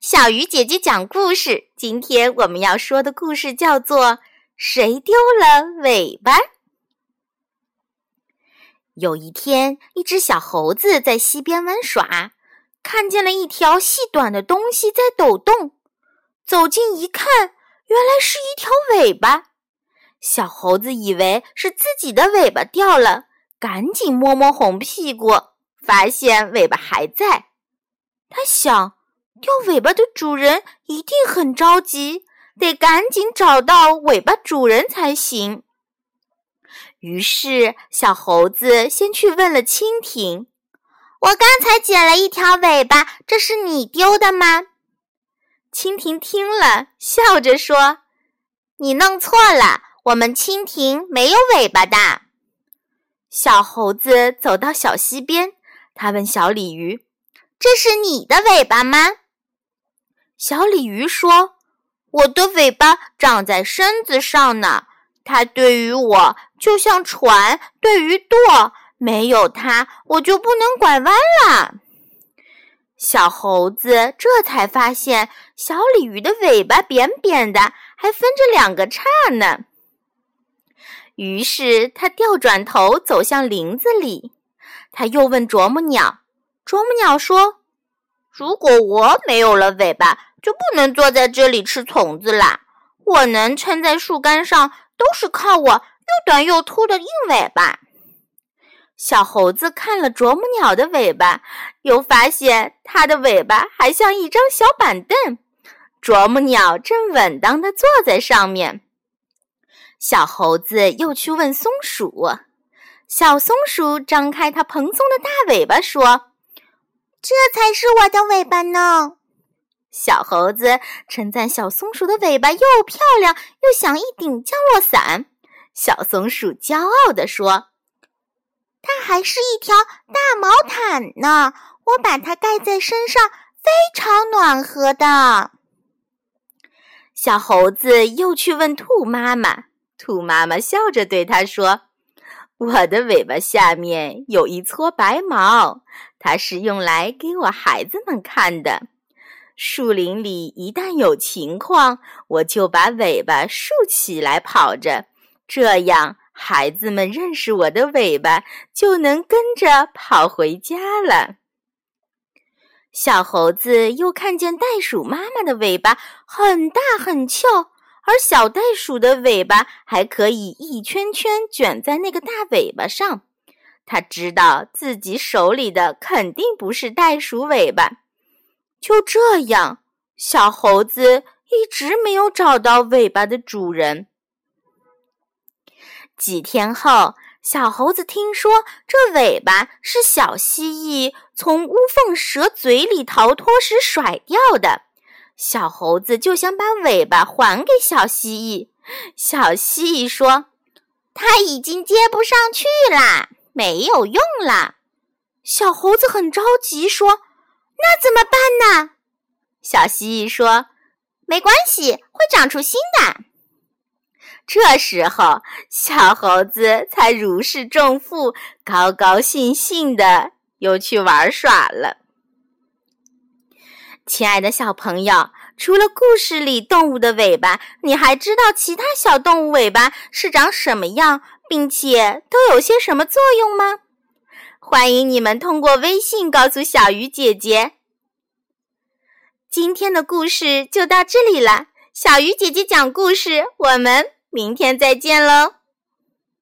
小鱼姐姐讲故事。今天我们要说的故事叫做《谁丢了尾巴》。有一天，一只小猴子在溪边玩耍，看见了一条细短的东西在抖动。走近一看，原来是一条尾巴。小猴子以为是自己的尾巴掉了，赶紧摸摸红屁股，发现尾巴还在。他想。掉尾巴的主人一定很着急，得赶紧找到尾巴主人才行。于是，小猴子先去问了蜻蜓：“我刚才捡了一条尾巴，这是你丢的吗？”蜻蜓听了，笑着说：“你弄错了，我们蜻蜓没有尾巴的。”小猴子走到小溪边，他问小鲤鱼：“这是你的尾巴吗？”小鲤鱼说：“我的尾巴长在身子上呢，它对于我就像船对于舵，没有它我就不能拐弯了。”小猴子这才发现，小鲤鱼的尾巴扁扁的，还分着两个叉呢。于是他调转头走向林子里，他又问啄木鸟：“啄木鸟说，如果我没有了尾巴？”就不能坐在这里吃虫子啦！我能撑在树干上，都是靠我又短又秃的硬尾巴。小猴子看了啄木鸟的尾巴，又发现它的尾巴还像一张小板凳，啄木鸟正稳当的坐在上面。小猴子又去问松鼠，小松鼠张开它蓬松的大尾巴说：“这才是我的尾巴呢。”小猴子称赞小松鼠的尾巴又漂亮又像一顶降落伞。小松鼠骄傲地说：“它还是一条大毛毯呢，我把它盖在身上，非常暖和的。”小猴子又去问兔妈妈，兔妈妈笑着对它说：“我的尾巴下面有一撮白毛，它是用来给我孩子们看的。”树林里一旦有情况，我就把尾巴竖起来跑着，这样孩子们认识我的尾巴，就能跟着跑回家了。小猴子又看见袋鼠妈妈的尾巴很大很翘，而小袋鼠的尾巴还可以一圈圈卷在那个大尾巴上。他知道自己手里的肯定不是袋鼠尾巴。就这样，小猴子一直没有找到尾巴的主人。几天后，小猴子听说这尾巴是小蜥蜴从乌凤蛇嘴里逃脱时甩掉的，小猴子就想把尾巴还给小蜥蜴。小蜥蜴说：“它已经接不上去啦，没有用了。”小猴子很着急说。那怎么办呢？小蜥蜴说：“没关系，会长出新的。”这时候，小猴子才如释重负，高高兴兴的又去玩耍了。亲爱的小朋友，除了故事里动物的尾巴，你还知道其他小动物尾巴是长什么样，并且都有些什么作用吗？欢迎你们通过微信告诉小鱼姐姐。今天的故事就到这里了，小鱼姐姐讲故事，我们明天再见喽。